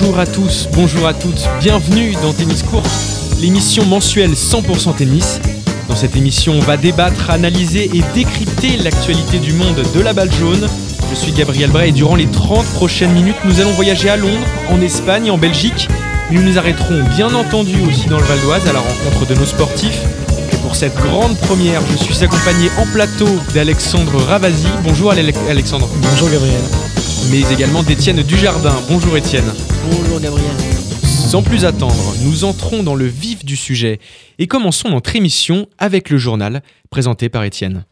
Bonjour à tous, bonjour à toutes, bienvenue dans Tennis Court, l'émission mensuelle 100% tennis. Dans cette émission, on va débattre, analyser et décrypter l'actualité du monde de la balle jaune. Je suis Gabriel Bray et durant les 30 prochaines minutes, nous allons voyager à Londres, en Espagne, en Belgique. Nous nous arrêterons bien entendu aussi dans le Val d'Oise à la rencontre de nos sportifs. Et pour cette grande première, je suis accompagné en plateau d'Alexandre Ravasi. Bonjour Alexandre. Bonjour Gabriel mais également d'Étienne Dujardin. Bonjour Étienne. Bonjour Gabriel. Sans plus attendre, nous entrons dans le vif du sujet et commençons notre émission avec le journal présenté par Étienne.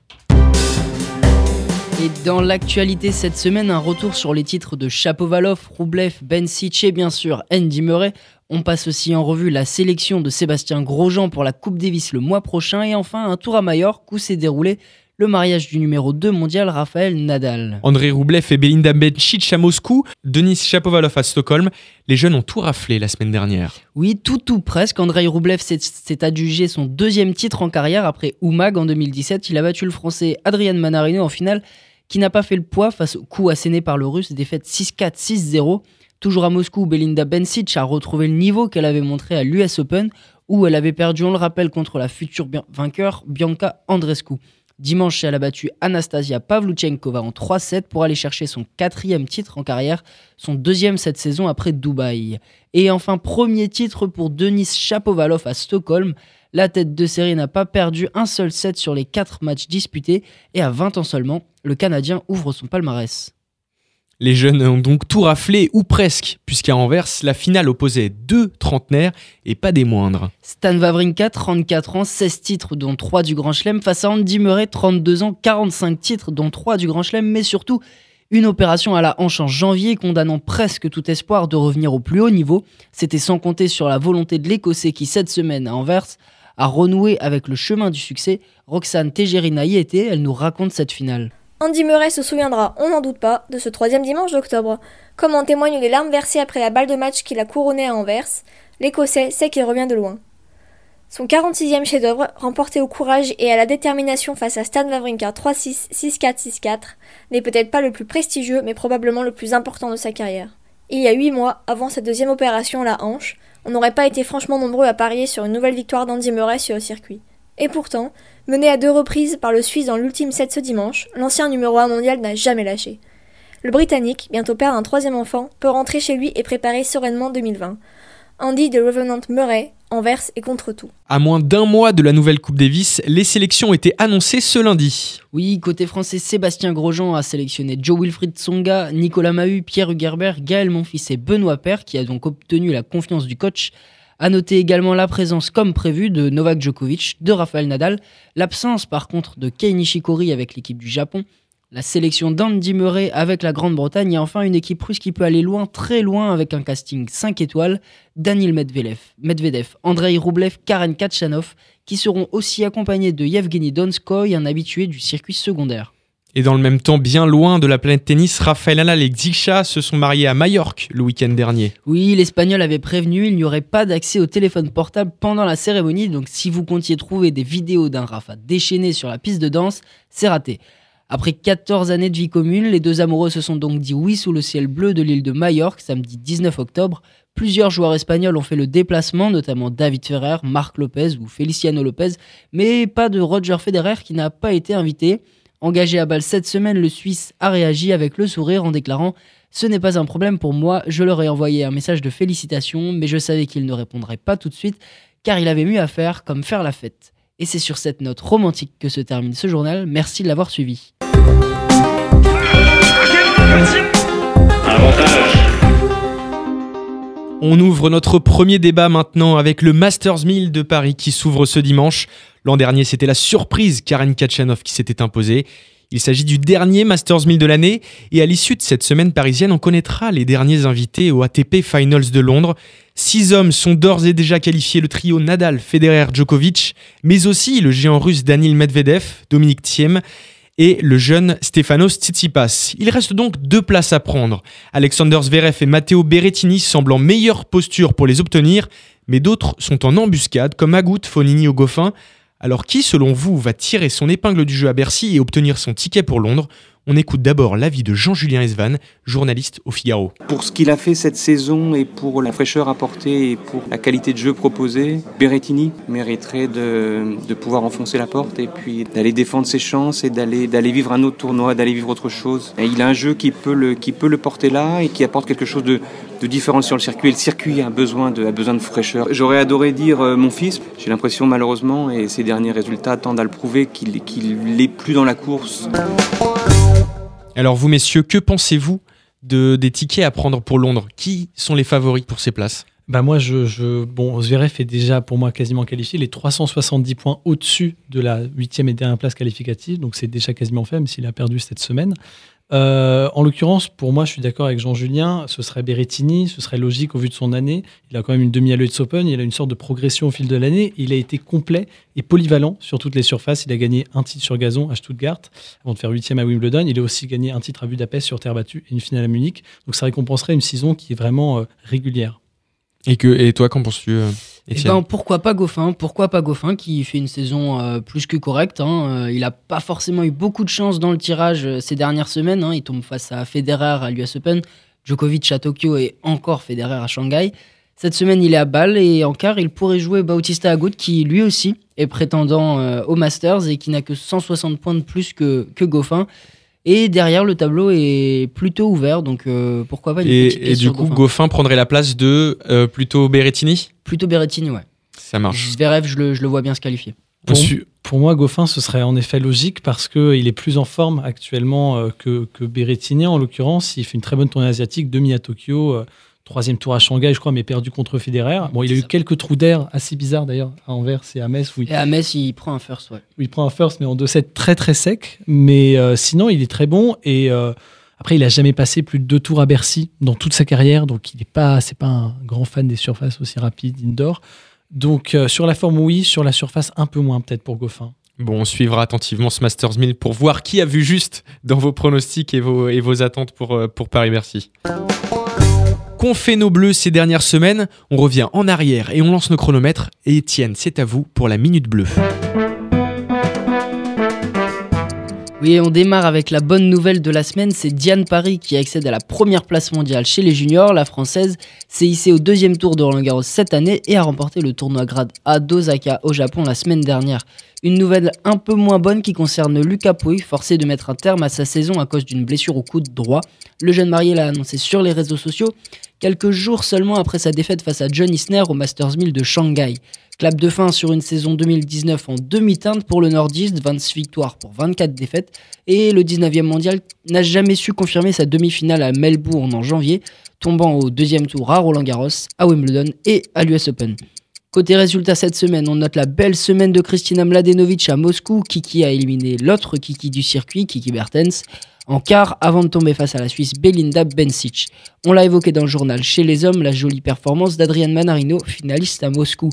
Et dans l'actualité cette semaine, un retour sur les titres de Chapovalov, Roublev, Ben et bien sûr Andy Murray. On passe aussi en revue la sélection de Sébastien Grosjean pour la Coupe Davis le mois prochain et enfin un tour à Majorque où s'est déroulé le mariage du numéro 2 mondial Raphaël Nadal. André Roublev et Belinda Bencic à Moscou, Denis Shapovalov à Stockholm, les jeunes ont tout raflé la semaine dernière. Oui, tout tout presque. André Roublev s'est adjugé son deuxième titre en carrière après Oumag en 2017. Il a battu le français Adrian Manarino en finale qui n'a pas fait le poids face au coup asséné par le russe, défaite 6-4, 6-0. Toujours à Moscou, Belinda Bencic a retrouvé le niveau qu'elle avait montré à l'US Open où elle avait perdu, on le rappelle, contre la future vainqueur Bianca Andrescu. Dimanche, elle a battu Anastasia Pavluchenkova en 3-7 pour aller chercher son quatrième titre en carrière, son deuxième cette saison après Dubaï. Et enfin, premier titre pour Denis Chapovalov à Stockholm. La tête de série n'a pas perdu un seul set sur les quatre matchs disputés et à 20 ans seulement, le Canadien ouvre son palmarès. Les jeunes ont donc tout raflé, ou presque, puisqu'à Anvers, la finale opposait deux trentenaires et pas des moindres. Stan Wawrinka, 34 ans, 16 titres, dont 3 du Grand Chelem, face à Andy Murray, 32 ans, 45 titres, dont 3 du Grand Chelem, mais surtout une opération à la hanche en janvier condamnant presque tout espoir de revenir au plus haut niveau. C'était sans compter sur la volonté de l'Écossais qui, cette semaine à Anvers, a renoué avec le chemin du succès. Roxane Tegerina y était, elle nous raconte cette finale. Andy Murray se souviendra, on n'en doute pas, de ce troisième dimanche d'octobre. Comme en témoignent les larmes versées après la balle de match qu'il a couronné à Anvers, l'Écossais sait qu'il revient de loin. Son 46e chef-d'œuvre, remporté au courage et à la détermination face à Stan Wawrinka 3-6, 6-4, 6-4, n'est peut-être pas le plus prestigieux, mais probablement le plus important de sa carrière. Il y a huit mois, avant sa deuxième opération à la hanche, on n'aurait pas été franchement nombreux à parier sur une nouvelle victoire d'Andy Murray sur le circuit. Et pourtant, mené à deux reprises par le Suisse dans l'ultime set ce dimanche, l'ancien numéro 1 mondial n'a jamais lâché. Le Britannique, bientôt père d'un troisième enfant, peut rentrer chez lui et préparer sereinement 2020. Andy de Revenant Murray, Anvers et contre tout. À moins d'un mois de la nouvelle Coupe Davis, les sélections étaient annoncées ce lundi. Oui, côté français, Sébastien Grosjean a sélectionné Joe Wilfried Tsonga, Nicolas Mahut, Pierre Hugerbert, Gaël Monfils et Benoît Père, qui a donc obtenu la confiance du coach à noter également la présence, comme prévu, de Novak Djokovic, de Rafael Nadal, l'absence par contre de Kei Nishikori avec l'équipe du Japon, la sélection d'Andy Murray avec la Grande-Bretagne et enfin une équipe russe qui peut aller loin, très loin avec un casting 5 étoiles, Daniel Medvedev, Medvedev Andrei Rublev, Karen Kachanov, qui seront aussi accompagnés de Yevgeny Donskoy, un habitué du circuit secondaire. Et dans le même temps, bien loin de la planète tennis, Rafael Nadal et Xixa se sont mariés à Majorque le week-end dernier. Oui, l'Espagnol avait prévenu, il n'y aurait pas d'accès au téléphone portable pendant la cérémonie, donc si vous comptiez trouver des vidéos d'un Rafa déchaîné sur la piste de danse, c'est raté. Après 14 années de vie commune, les deux amoureux se sont donc dit oui sous le ciel bleu de l'île de Majorque samedi 19 octobre. Plusieurs joueurs espagnols ont fait le déplacement, notamment David Ferrer, Marc Lopez ou Feliciano Lopez, mais pas de Roger Federer qui n'a pas été invité. Engagé à balle cette semaine, le Suisse a réagi avec le sourire en déclarant Ce n'est pas un problème pour moi, je leur ai envoyé un message de félicitations, mais je savais qu'il ne répondrait pas tout de suite, car il avait mieux à faire comme faire la fête. Et c'est sur cette note romantique que se termine ce journal, merci de l'avoir suivi. On ouvre notre premier débat maintenant avec le Masters 1000 de Paris qui s'ouvre ce dimanche. L'an dernier, c'était la surprise Karen Kachanov qui s'était imposée. Il s'agit du dernier Masters 1000 de l'année et à l'issue de cette semaine parisienne, on connaîtra les derniers invités au ATP Finals de Londres. Six hommes sont d'ores et déjà qualifiés, le trio Nadal, Federer, Djokovic, mais aussi le géant russe Daniil Medvedev, Dominique Thiem et le jeune Stefanos Tsitsipas. Il reste donc deux places à prendre. Alexander Zverev et Matteo Berrettini semblent en meilleure posture pour les obtenir, mais d'autres sont en embuscade, comme Agut, Fonini ou Goffin. Alors qui, selon vous, va tirer son épingle du jeu à Bercy et obtenir son ticket pour Londres? On écoute d'abord l'avis de Jean-Julien Esvan, journaliste au Figaro. Pour ce qu'il a fait cette saison et pour la fraîcheur apportée et pour la qualité de jeu proposée, Berrettini mériterait de, pouvoir enfoncer la porte et puis d'aller défendre ses chances et d'aller d'aller vivre un autre tournoi, d'aller vivre autre chose. Et il a un jeu qui peut le qui peut le porter là et qui apporte quelque chose de, de différent sur le circuit. Et le circuit a besoin de a besoin de fraîcheur. J'aurais adoré dire euh, mon fils. J'ai l'impression malheureusement et ses derniers résultats tendent à le prouver qu'il qu'il n'est plus dans la course. Alors vous messieurs, que pensez-vous de, des tickets à prendre pour Londres? Qui sont les favoris pour ces places? Bah moi, je, je, bon, Zverev est déjà pour moi quasiment qualifié. Les 370 points au-dessus de la huitième et dernière place qualificative, donc c'est déjà quasiment fait, même s'il a perdu cette semaine. Euh, en l'occurrence, pour moi, je suis d'accord avec Jean-Julien, ce serait Berrettini, ce serait logique au vu de son année. Il a quand même une demi à l'US Open, il a une sorte de progression au fil de l'année. Il a été complet et polyvalent sur toutes les surfaces. Il a gagné un titre sur gazon à Stuttgart avant de faire huitième à Wimbledon. Il a aussi gagné un titre à Budapest sur terre battue et une finale à Munich. Donc ça récompenserait une saison qui est vraiment euh, régulière. Et, que, et toi, qu'en penses-tu euh, eh ben, pourquoi pas Goffin Pourquoi pas Goffin qui fait une saison euh, plus que correcte hein. Euh, Il n'a pas forcément eu beaucoup de chance dans le tirage euh, ces dernières semaines. Hein. Il tombe face à Federer à l'US Open, Djokovic à Tokyo et encore Federer à Shanghai. Cette semaine, il est à Bâle et en quart, il pourrait jouer Bautista Agut qui lui aussi est prétendant au Masters et qui n'a que 160 points de plus que, que Goffin. Et derrière, le tableau est plutôt ouvert, donc euh, pourquoi pas une Et, et du coup. Goffin prendrait la place de euh, plutôt Berrettini? Plutôt Berrettini, ouais. Ça marche. Zverev, je le, je le vois bien se qualifier. Pour, moi, Goffin, ce serait en effet logique parce qu'il est plus en forme actuellement euh, que, que Berrettini. En l'occurrence, il fait une très bonne tournée asiatique, demi à Tokyo, euh, troisième tour à Shanghai, je crois, mais perdu contre Federer. Bon, il a eu quelques trous d'air assez bizarres d'ailleurs à Anvers et à Metz où il, Et à Metz, il prend un first, ouais. il prend un first, mais en 2-7 très très sec. Mais euh, sinon, il est très bon et euh, après, il a jamais passé plus de deux tours à Bercy dans toute sa carrière, donc il n'est pas, c'est pas un grand fan des surfaces aussi rapides indoor. Donc euh, sur la forme, oui, sur la surface, un peu moins peut-être pour Goffin. Bon, on suivra attentivement ce Masters 1000 pour voir qui a vu juste dans vos pronostics et vos, et vos attentes pour, euh, pour Paris-Bercy. Qu'ont fait nos bleus ces dernières semaines? On revient en arrière et on lance nos chronomètres. Et Étienne, c'est à vous pour la minute bleue. Oui, on démarre avec la bonne nouvelle de la semaine, c'est Diane Paris qui accède à la première place mondiale chez les juniors. La française s'est hissée au deuxième tour de Roland Garros cette année et a remporté le tournoi grade A d'Osaka au Japon la semaine dernière. Une nouvelle un peu moins bonne qui concerne Lucas Pouille, forcé de mettre un terme à sa saison à cause d'une blessure au coude droit. Le jeune marié l'a annoncé sur les réseaux sociaux quelques jours seulement après sa défaite face à John Isner au Masters 1000 de Shanghai. Clap de fin sur une saison 2019 en demi-teinte pour le nordiste, 26 victoires pour 24 défaites. Et le 19e mondial n'a jamais su confirmer sa demi-finale à Melbourne en janvier, tombant au deuxième tour à Roland Garros, à Wimbledon et à l'US Open. Côté résultat cette semaine, on note la belle semaine de Kristina Mladenovic à Moscou. Kiki a éliminé l'autre Kiki du circuit, Kiki Bertens, en quart avant de tomber face à la Suisse Belinda Bencic. On l'a évoqué dans le journal chez les hommes, la jolie performance d'Adrian Manarino, finaliste à Moscou.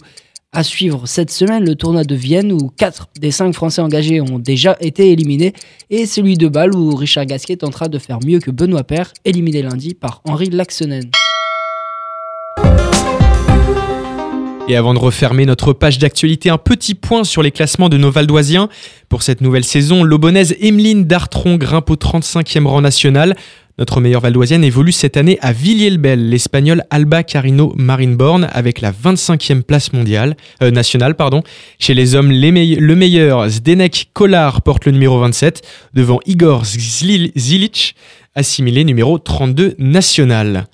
À suivre cette semaine, le tournoi de Vienne où 4 des 5 Français engagés ont déjà été éliminés et celui de Bâle où Richard Gasquet tentera de faire mieux que Benoît Paire, éliminé lundi par Henri Laxonen. Et avant de refermer notre page d'actualité, un petit point sur les classements de nos Valdoisiens. Pour cette nouvelle saison, l'Aubonnaise Emeline Dartron grimpe au 35e rang national. Notre meilleure Valdoisienne évolue cette année à Villiers-le-Bel, l'Espagnol Alba Carino Marinborn avec la 25e place mondiale, euh, nationale. Pardon. Chez les hommes, le meilleur Zdenek Kolar porte le numéro 27 devant Igor Zilic, assimilé numéro 32 national.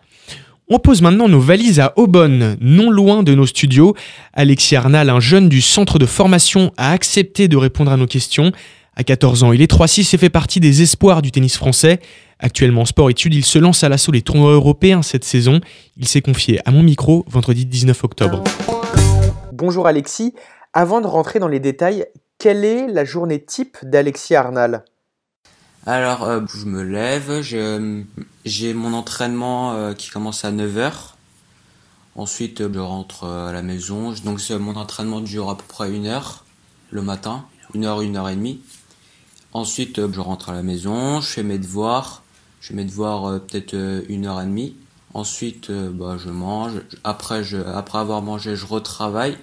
On pose maintenant nos valises à Aubonne, non loin de nos studios. Alexis Arnal, un jeune du centre de formation, a accepté de répondre à nos questions. À 14 ans, il est 3-6 et fait partie des espoirs du tennis français. Actuellement en sport-études, il se lance à l'assaut des tournois européens cette saison. Il s'est confié à mon micro vendredi 19 octobre. Bonjour Alexis. Avant de rentrer dans les détails, quelle est la journée type d'Alexis Arnal? Alors, euh, je me lève, je- j'ai mon entraînement euh, qui commence à 9h. Ensuite, euh, je rentre euh, à la maison. Donc, mon entraînement dure à peu près une heure le matin, une heure, une heure et demie. Ensuite, je rentre à la maison, je fais mes devoirs. Je fais mes devoirs peut-être une heure et demie. Ensuite, bah, je mange. Après, après avoir mangé, je retravaille.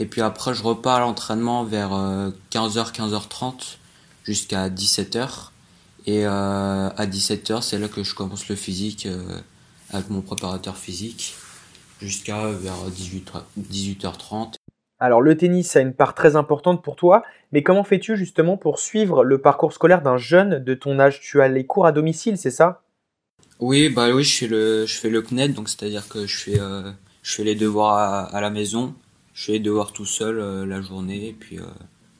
Et puis après, je repars à l'entraînement vers euh, 15h, 15h30 jusqu'à 17h. Et à 17h, c'est là que je commence le physique avec mon préparateur physique jusqu'à vers 18, 18h30. Alors le tennis a une part très importante pour toi, mais comment fais-tu justement pour suivre le parcours scolaire d'un jeune de ton âge? Tu as les cours à domicile, c'est ça? Oui, bah oui, je fais le, je fais le CNED, donc c'est-à-dire que je fais, euh, je fais les devoirs à, la maison, je fais les devoirs tout seul euh, la journée, et puis, euh,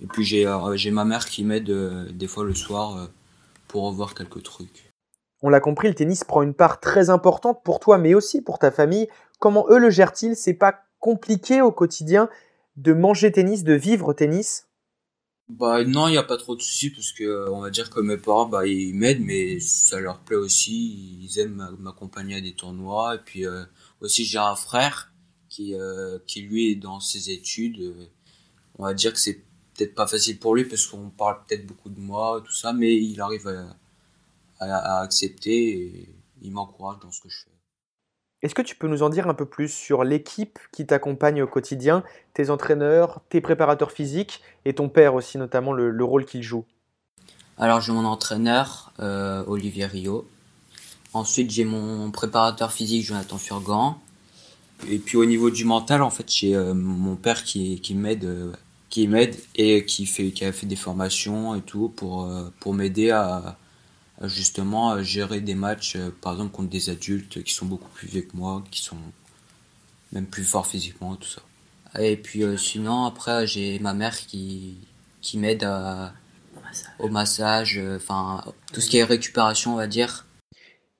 et puis j'ai, j'ai ma mère qui m'aide des fois le soir pour revoir quelques trucs. On l'a compris, le tennis prend une part très importante pour toi, mais aussi pour ta famille. Comment eux le gèrent-ils? C'est pas compliqué au quotidien de manger tennis, de vivre tennis? Bah non, il n'y a pas trop de soucis parce que euh, on va dire que mes parents bah ils m'aident mais ça leur plaît aussi, ils aiment m'accompagner à des tournois. Et puis euh, aussi j'ai un frère qui euh, qui lui est dans ses études, on va dire que c'est peut-être pas facile pour lui parce qu'on parle peut-être beaucoup de moi tout ça mais il arrive à, à accepter et il m'encourage dans ce que je fais. Est-ce que tu peux nous en dire un peu plus sur l'équipe qui t'accompagne au quotidien, tes entraîneurs, tes préparateurs physiques et ton père aussi notamment le, rôle qu'il joue? Alors j'ai mon entraîneur euh, Olivier Rio. Ensuite j'ai mon préparateur physique Jonathan Furgan. Et puis au niveau du mental en fait j'ai euh, mon père qui, qui m'aide euh, qui m'aide et qui fait qui a fait des formations et tout pour pour m'aider à justement gérer des matchs, euh, par exemple contre des adultes qui sont beaucoup plus vieux que moi, qui sont même plus forts physiquement, tout ça. Et puis euh, sinon, après, j'ai ma mère qui, qui m'aide au massage, euh, enfin, tout ce qui est récupération, on va dire.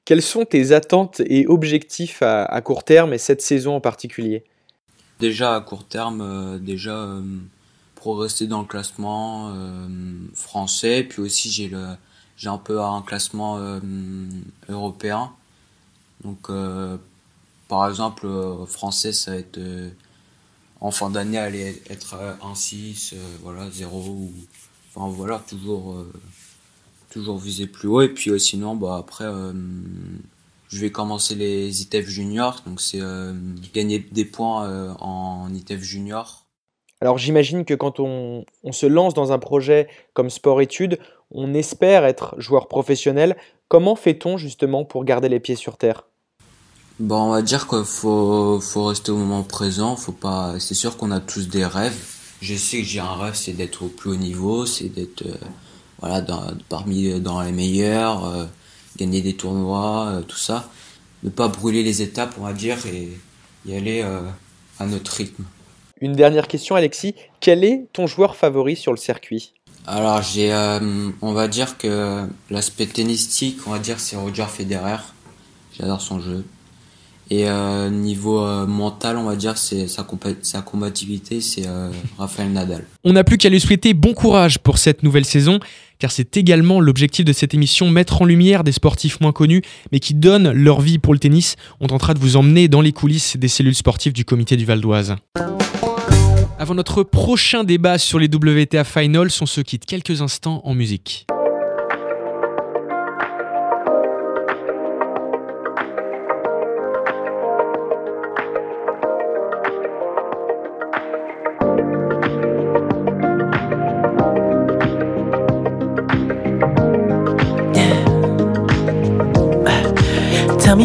Quelles sont tes attentes et objectifs à, court terme et cette saison en particulier? Déjà à court terme, déjà progresser dans le classement français, puis aussi j'ai le j'ai un peu un classement euh, européen. Donc, euh, par exemple, euh, français, ça va être en fin d'année, aller être 1-6, voilà, 0 ou. Enfin, voilà, toujours, toujours viser plus haut. Et puis, sinon, bah, après, je vais commencer les ITF juniors. Donc, c'est gagner des points en ITF junior. Alors j'imagine que quand on, se lance dans un projet comme sport-études, on espère être joueur professionnel. Comment fait-on justement pour garder les pieds sur terre? Bon, on va dire qu'il faut, rester au moment présent. Faut pas. C'est sûr qu'on a tous des rêves. Je sais que j'ai un rêve, c'est d'être au plus haut niveau, c'est d'être euh, voilà parmi dans les meilleurs, euh, gagner des tournois, euh, tout ça. Ne pas brûler les étapes, on va dire, et y aller à notre rythme. Une dernière question, Alexis. Quel est ton joueur favori sur le circuit? Alors j'ai, euh, on va dire que l'aspect tennistique, on va dire c'est Roger Federer. J'adore son jeu. Et euh, niveau euh, mental, on va dire c'est sa, sa combativité, c'est Rafael Nadal. On n'a plus qu'à lui souhaiter bon courage pour cette nouvelle saison, car c'est également l'objectif de cette émission mettre en lumière des sportifs moins connus, mais qui donnent leur vie pour le tennis. On tentera de vous emmener dans les coulisses des cellules sportives du comité du Val d'Oise. Avant notre prochain débat sur les WTA Finals, on se quitte quelques instants en musique.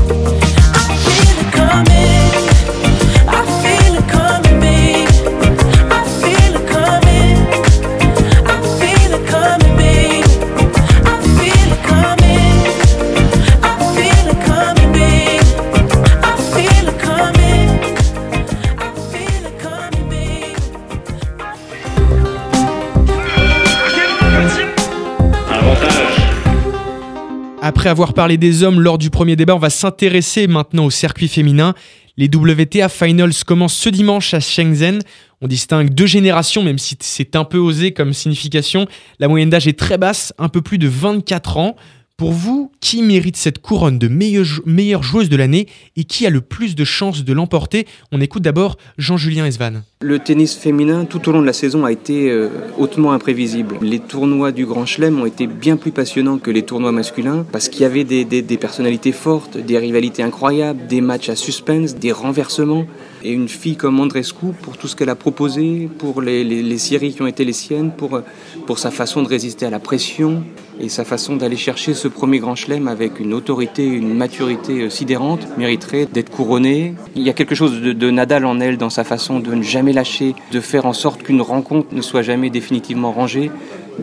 Après avoir parlé des hommes lors du premier débat, on va s'intéresser maintenant au circuit féminin. Les WTA Finals commencent ce dimanche à Shenzhen. On distingue deux générations, même si c'est un peu osé comme signification. La moyenne d'âge est très basse, un peu plus de 24 ans. Pour vous, qui mérite cette couronne de meilleure, joueuse de l'année et qui a le plus de chances de l'emporter? On écoute d'abord Jean-Julien Esvan. Le tennis féminin, tout au long de la saison, a été euh, hautement imprévisible. Les tournois du Grand Chelem ont été bien plus passionnants que les tournois masculins parce qu'il y avait des, des- personnalités fortes, des rivalités incroyables, des matchs à suspense, des renversements. Et une fille comme Andrescu, pour tout ce qu'elle a proposé, pour les, les- séries qui ont été les siennes, pour, pour sa façon de résister à la pression et sa façon d'aller chercher ce premier Grand Chelem avec une autorité, une maturité euh, sidérante, mériterait d'être couronnée. Il y a quelque chose de, de Nadal en elle dans sa façon de ne jamais lâcher, de faire en sorte qu'une rencontre ne soit jamais définitivement rangée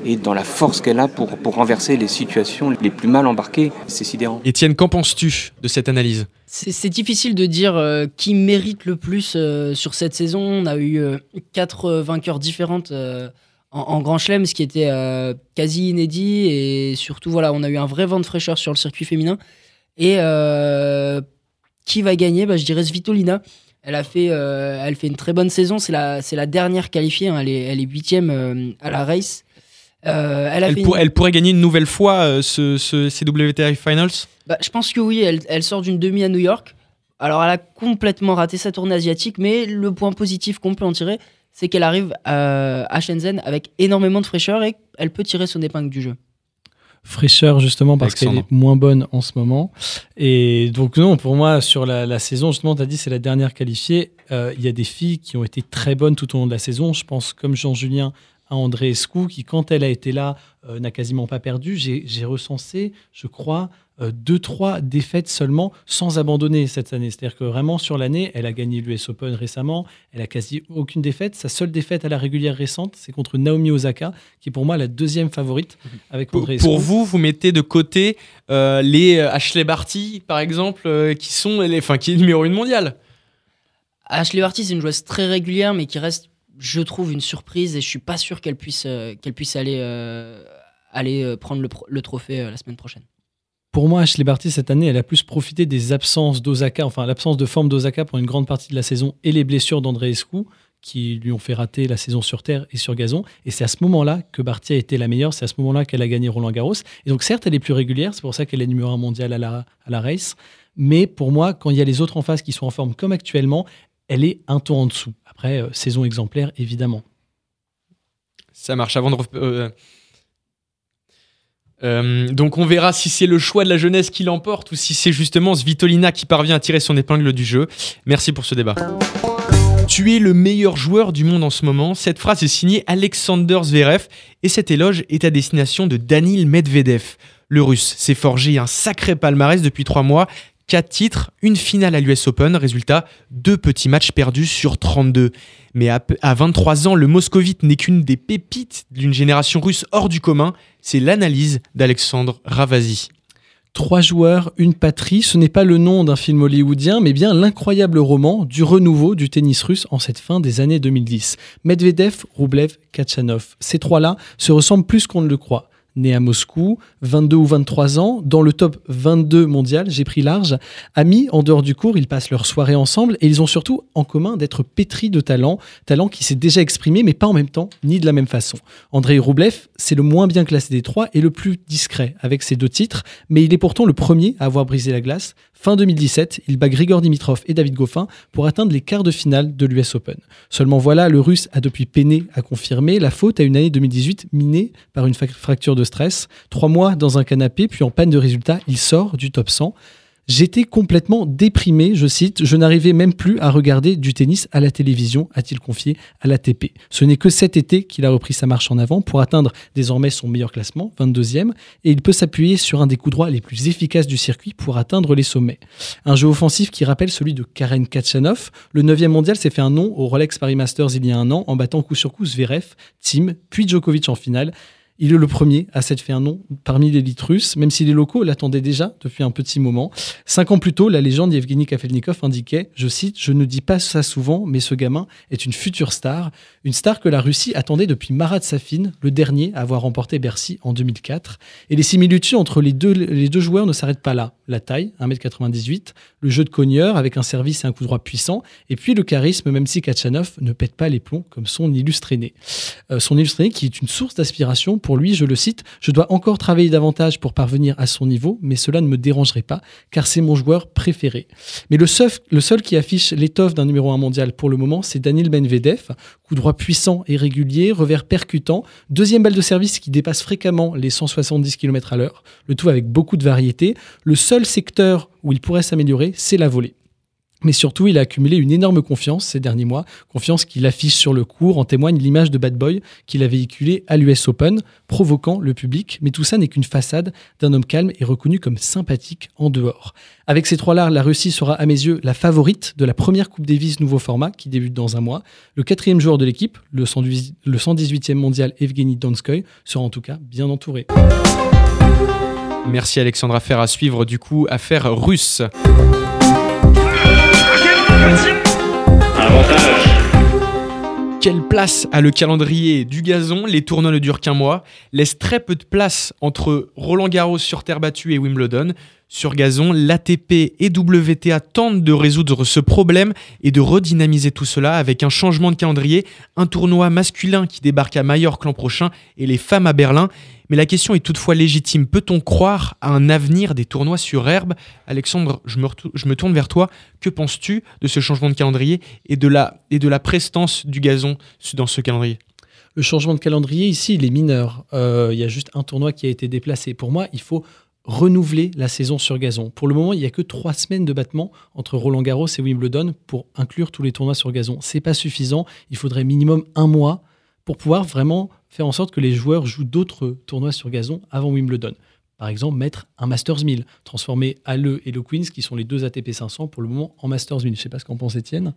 et dans la force qu'elle a pour, pour renverser les situations les plus mal embarquées. C'est sidérant. Étienne, qu'en penses-tu de cette analyse? C'est c'est difficile de dire euh, qui mérite le plus euh, sur cette saison. On a eu euh, quatre euh, vainqueurs différentes euh, en, en Grand Chelem, ce qui était euh, quasi inédit. Et surtout, voilà, on a eu un vrai vent de fraîcheur sur le circuit féminin. Et euh, qui va gagner? Bah, Je dirais Svitolina. Elle a fait, euh, elle fait une très bonne saison. C'est la, c'est la dernière qualifiée. hein. Elle est, elle est huitième à la race. Euh, elle a elle, fait pour- une- elle pourrait gagner une nouvelle fois euh, ce, ce- ces WTA Finals? Bah, je pense que oui, elle, elle sort d'une demi à New York. Alors, elle a complètement raté sa tournée asiatique, mais le point positif qu'on peut en tirer, c'est qu'elle arrive à, à Shenzhen avec énormément de fraîcheur et elle peut tirer son épingle du jeu. fraîcheur justement parce qu'elle est moins bonne en ce moment. Et donc non, pour moi, sur la, la saison, justement, tu as dit c'est la dernière qualifiée. Euh, Il y a des filles qui ont été très bonnes tout au long de la saison. Je pense comme Jean-Julien à André Escou, qui quand elle a été là, euh, n'a quasiment pas perdu. J'ai recensé, je crois, euh, deux, trois défaites seulement sans abandonner cette année. C'est-à-dire que vraiment sur l'année, elle a gagné l'US Open récemment, elle a quasi aucune défaite. Sa seule défaite à la régulière récente, c'est contre Naomi Osaka, qui est pour moi la deuxième favorite avec Pour, André pour Escou. vous, vous mettez de côté euh, les euh, Ashley Barty, par exemple, euh, qui sont les, enfin, qui est numéro une mondiale. Ashley Barty, c'est une joueuse très régulière, mais qui reste, je trouve, une surprise et je suis pas sûr qu'elle puisse, euh, puisse aller, euh, aller euh, prendre le, trophée la semaine prochaine. Pour moi, Ashley Barty, cette année, elle a plus profité des absences d'Osaka, enfin l'absence de forme d'Osaka pour une grande partie de la saison et les blessures d'André Escou qui lui ont fait rater la saison sur terre et sur gazon. Et c'est à ce moment-là que Barty a été la meilleure, c'est à ce moment-là qu'elle a gagné Roland Garros. Et donc certes, elle est plus régulière, c'est pour ça qu'elle est numéro un mondial à la, à la race. Mais pour moi, quand il y a les autres en face qui sont en forme comme actuellement, elle est un ton en dessous. Après, euh, saison exemplaire, évidemment. Ça marche avant de. euh, euh, donc on verra si c'est le choix de la jeunesse qui l'emporte ou si c'est justement Svitolina qui parvient à tirer son épingle du jeu. Merci pour ce débat. Tu es le meilleur joueur du monde en ce moment. Cette phrase est signée Alexander Zverev et cet éloge est à destination de Danil Medvedev. Le russe s'est forgé un sacré palmarès depuis trois mois. 4 titres, une finale à l'US Open, résultat, deux petits matchs perdus sur 32. Mais à, à 23 ans, le moscovite n'est qu'une des pépites d'une génération russe hors du commun. C'est l'analyse d'Alexandre Ravasi. Trois joueurs, une patrie, ce n'est pas le nom d'un film hollywoodien, mais bien l'incroyable roman du renouveau du tennis russe en cette fin des années 2010. Medvedev, Rublev, Kachanov. Ces trois-là se ressemblent plus qu'on ne le croit. Né à Moscou, 22 ou 23 ans, dans le top 22 mondial, j'ai pris large. Amis, en dehors du cours, ils passent leur soirée ensemble et ils ont surtout en commun d'être pétris de talent, talent qui s'est déjà exprimé mais pas en même temps ni de la même façon. Andrei Roublev, c'est le moins bien classé des trois et le plus discret avec ses deux titres, mais il est pourtant le premier à avoir brisé la glace. Fin 2017, il bat Grigor Dimitrov et David Goffin pour atteindre les quarts de finale de l'US Open. Seulement voilà, le russe a depuis peiné à confirmer la faute à une année 2018 minée par une fracture de stress. Trois mois dans un canapé, puis en panne de résultats, il sort du top 100. J'étais complètement déprimé, je cite, je n'arrivais même plus à regarder du tennis à la télévision, a-t-il confié à l'ATP. Ce n'est que cet été qu'il a repris sa marche en avant pour atteindre désormais son meilleur classement, 22e, et il peut s'appuyer sur un des coups droits les plus efficaces du circuit pour atteindre les sommets. Un jeu offensif qui rappelle celui de Karen Kachanov. Le 9e mondial s'est fait un nom au Rolex Paris Masters il y a un an en battant coup sur coup Zverev, Tim, puis Djokovic en finale. Il est le premier à s'être fait un nom parmi l'élite russe, même si les locaux l'attendaient déjà depuis un petit moment. Cinq ans plus tôt, la légende Yevgeny Kafelnikov indiquait, je cite, Je ne dis pas ça souvent, mais ce gamin est une future star, une star que la Russie attendait depuis Marat Safin, le dernier à avoir remporté Bercy en 2004. Et les similitudes entre les deux, joueurs ne s'arrêtent pas là. La taille, 1m98, le jeu de cogneur avec un service et un coup droit puissant, et puis le charisme, même si Kachanov ne pète pas les plombs comme son illustré né. Euh, son illustré né qui est une source d'aspiration pour lui, je le cite, je dois encore travailler davantage pour parvenir à son niveau, mais cela ne me dérangerait pas, car c'est mon joueur préféré. Mais le seul, qui affiche l'étoffe d'un numéro 1 mondial pour le moment, c'est Daniel Benvedev, coup droit puissant et régulier, revers percutant, deuxième balle de service qui dépasse fréquemment les 170 km à l'heure, le tout avec beaucoup de variété. Le seul secteur où il pourrait s'améliorer, c'est la volée. Mais surtout, il a accumulé une énorme confiance ces derniers mois, confiance qu'il affiche sur le court, en témoigne l'image de Bad Boy qu'il a véhiculée à l'US Open, provoquant le public. Mais tout ça n'est qu'une façade d'un homme calme et reconnu comme sympathique en dehors. Avec ces trois-là, la Russie sera à mes yeux la favorite de la première Coupe Davis nouveau format qui débute dans un mois. Le quatrième joueur de l'équipe, le 118e mondial Evgeny Donskoy, sera en tout cas bien entouré. Merci Alexandre. Affaire à suivre du coup, affaire russe. Quelle place a le calendrier du gazon Les tournois ne durent qu'un mois, laisse très peu de place entre Roland Garros sur terre battue et Wimbledon. Sur gazon, l'ATP et WTA tentent de résoudre ce problème et de redynamiser tout cela avec un changement de calendrier, un tournoi masculin qui débarque à Majorque l'an prochain et les femmes à Berlin. Mais la question est toutefois légitime. Peut-on croire à un avenir des tournois sur herbe? Alexandre, je me, tourne vers toi. Que penses-tu de ce changement de calendrier et de la, et de la prestance du gazon dans ce calendrier? Le changement de calendrier, ici, il est mineur. Euh, il y a juste un tournoi qui a été déplacé. Pour moi, il faut renouveler la saison sur gazon. Pour le moment, il n'y a que trois semaines de battement entre Roland Garros et Wimbledon pour inclure tous les tournois sur gazon. C'est pas suffisant. Il faudrait minimum un mois pour pouvoir vraiment faire en sorte que les joueurs jouent d'autres tournois sur gazon avant Wimbledon. Par exemple, mettre un Masters 1000, transformer Halle et le Queens, qui sont les deux ATP 500 pour le moment, en Masters 1000. Je ne sais pas ce qu'en pense Étienne.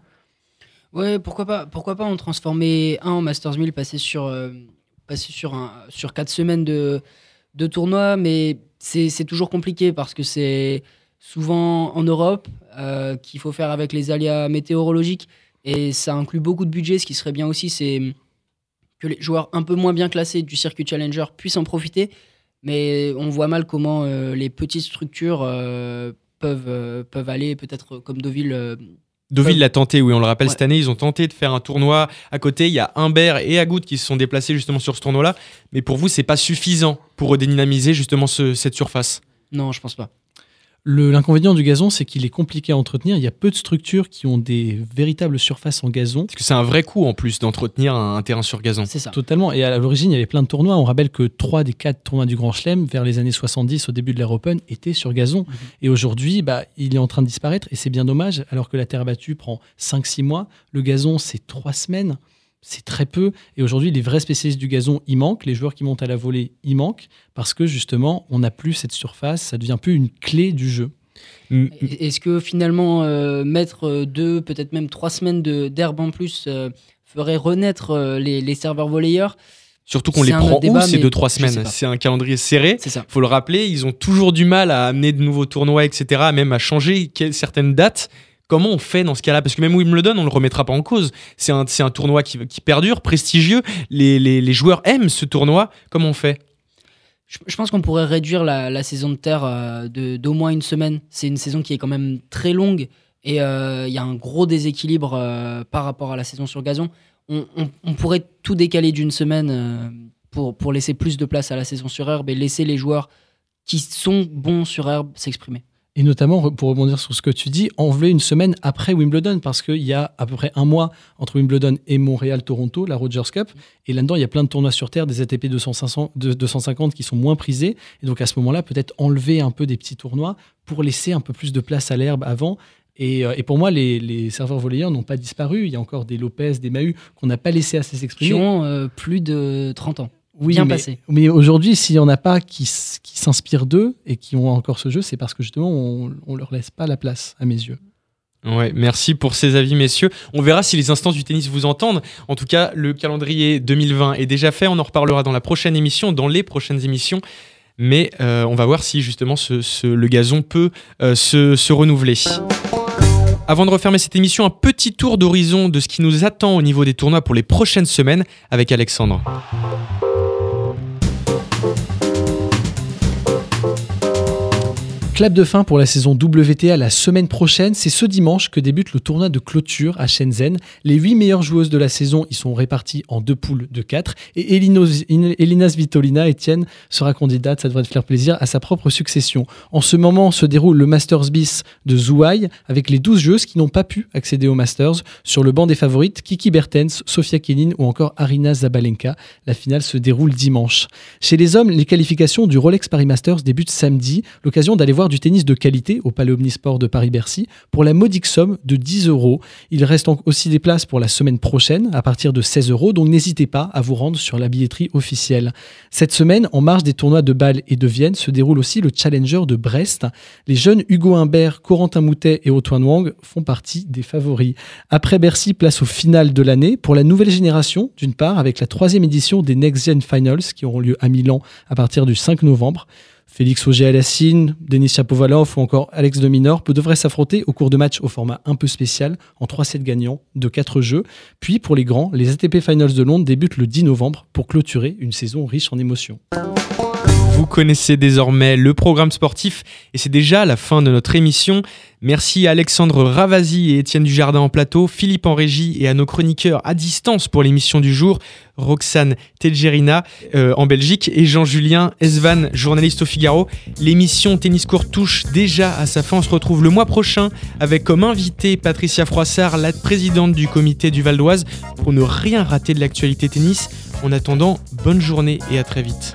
Ouais, pourquoi pas, pourquoi pas en transformer un en Masters 1000, passer sur, euh, passer sur, sur quatre semaines de, de tournoi, mais c'est toujours compliqué parce que c'est souvent en Europe euh, qu'il faut faire avec les aléas météorologiques et ça inclut beaucoup de budget. Ce qui serait bien aussi, c'est que les joueurs un peu moins bien classés du circuit Challenger puissent en profiter. Mais on voit mal comment euh, les petites structures euh, peuvent, peuvent aller, peut-être comme Deauville Deauville l'a tenté, oui, on le rappelle, cette année, ils ont tenté de faire un tournoi à côté. Il y a Humbert et Agout qui se sont déplacés justement sur ce tournoi-là. Mais pour vous, c'est pas suffisant pour redynamiser justement cette surface? Non, je pense pas. L'inconvénient du gazon, c'est qu'il est compliqué à entretenir. Il y a peu de structures qui ont des véritables surfaces en gazon. Parce que c'est un vrai coût en plus d'entretenir un, terrain sur gazon. C'est ça. Totalement. Et à l'origine, il y avait plein de tournois. On rappelle que trois des quatre tournois du Grand Chelem, vers les années 70, au début de l'ère Open, étaient sur gazon. Mhm. Et aujourd'hui, bah, il est en train de disparaître. Et c'est bien dommage, alors que la terre battue prend 5-6 mois. Le gazon, c'est 3 semaines c'est très peu. Et aujourd'hui, les vrais spécialistes du gazon, il manquent. Les joueurs qui montent à la volée, il manquent. Parce que justement, on n'a plus cette surface. Ça devient plus une clé du jeu. Mm. Est-ce que finalement, euh, mettre euh, deux, peut-être même trois semaines d'herbe en plus euh, ferait renaître les, serveurs volleyeurs? Surtout qu'on les prend où ces deux trois semaines C'est un calendrier serré. Il faut le rappeler, ils ont toujours du mal à amener de nouveaux tournois, etc., même à changer certaines dates. Comment on fait dans ce cas-là? Parce que même Wimbledon, on ne le remettra pas en cause. C'est un, tournoi qui, perdure, prestigieux. Les, joueurs aiment ce tournoi. Comment on fait? Je, pense qu'on pourrait réduire la, saison de terre euh, d'au moins une semaine. C'est une saison qui est quand même très longue et euh, il y a un gros déséquilibre euh, par rapport à la saison sur gazon. On, pourrait tout décaler d'une semaine pour laisser plus de place à la saison sur herbe et laisser les joueurs qui sont bons sur herbe s'exprimer. Et notamment, pour rebondir sur ce que tu dis, enlever une semaine après Wimbledon, parce qu'il y a à peu près un mois entre Wimbledon et Montréal-Toronto, la Rogers Cup. Et là-dedans, il y a plein de tournois sur Terre, des ATP 200, 500, de- 250 qui sont moins prisés. Et donc à ce moment-là, peut-être enlever un peu des petits tournois pour laisser un peu plus de place à l'herbe avant. Et, euh, pour moi, les, serveurs volleyeurs n'ont pas disparu. Il y a encore des Lopez, des Mahut qu'on n'a pas laissé assez Qui s'exprimer. ont euh, plus de 30 ans. Oui, bien mais, passé. mais aujourd'hui, s'il n'y en a pas qui, qui s'inspirent d'eux et qui ont encore ce jeu, c'est parce que justement, on ne leur laisse pas la place, à mes yeux. Ouais, merci pour ces avis, messieurs. On verra si les instances du tennis vous entendent. En tout cas, le calendrier 2020 est déjà fait. On en reparlera dans la prochaine émission, dans les prochaines émissions. Mais euh, on va voir si justement ce- ce- le gazon peut euh, se, se renouveler. Avant de refermer cette émission, un petit tour d'horizon de ce qui nous attend au niveau des tournois pour les prochaines semaines avec Alexandre. Clap de fin pour la saison WTA la semaine prochaine. C'est ce dimanche que débute le tournoi de clôture à Shenzhen. Les huit meilleures joueuses de la saison y sont réparties en deux poules de quatre. Et Elinos- In- Elina Svitolina, Etienne, sera candidate, ça devrait te faire plaisir, à sa propre succession. En ce moment se déroule le Masters bis de Zhuhai avec les 12 joueuses qui n'ont pas pu accéder au Masters. Sur le banc des favorites, Kiki Bertens, Sofia Kenin ou encore Arina Zabalenka. La finale se déroule dimanche. Chez les hommes, les qualifications du Rolex Paris Masters débutent samedi, l'occasion d'aller voir du tennis de qualité au Palais Omnisport de Paris-Bercy pour la modique somme de 10 euros. Il reste aussi des places pour la semaine prochaine à partir de 16 euros, donc n'hésitez pas à vous rendre sur la billetterie officielle. Cette semaine, en marge des tournois de Bâle et de Vienne, se déroule aussi le Challenger de Brest. Les jeunes Hugo Humbert, Corentin Moutet et Antoine Wang font partie des favoris. Après Bercy, place au final de l'année pour la nouvelle génération, d'une part, avec la troisième édition des Next Gen Finals qui auront lieu à Milan à partir du 5 novembre. Félix Auger-Alassine, Denis Chapovalov ou encore Alex de Minor devraient s'affronter au cours de matchs au format un peu spécial, en 3 sets gagnants de 4 jeux. Puis pour les grands, les ATP Finals de Londres débutent le 10 novembre pour clôturer une saison riche en émotions. Vous connaissez désormais le programme sportif et c'est déjà la fin de notre émission. Merci à Alexandre Ravasi et Étienne Dujardin en plateau, Philippe en régie et à nos chroniqueurs à distance pour l'émission du jour, Roxane Telgerina euh, en Belgique et Jean-Julien Esvan, journaliste au Figaro. L'émission Tennis Court touche déjà à sa fin. On se retrouve le mois prochain avec comme invité Patricia Froissart, la présidente du comité du Val d'Oise, pour ne rien rater de l'actualité tennis. En attendant, bonne journée et à très vite.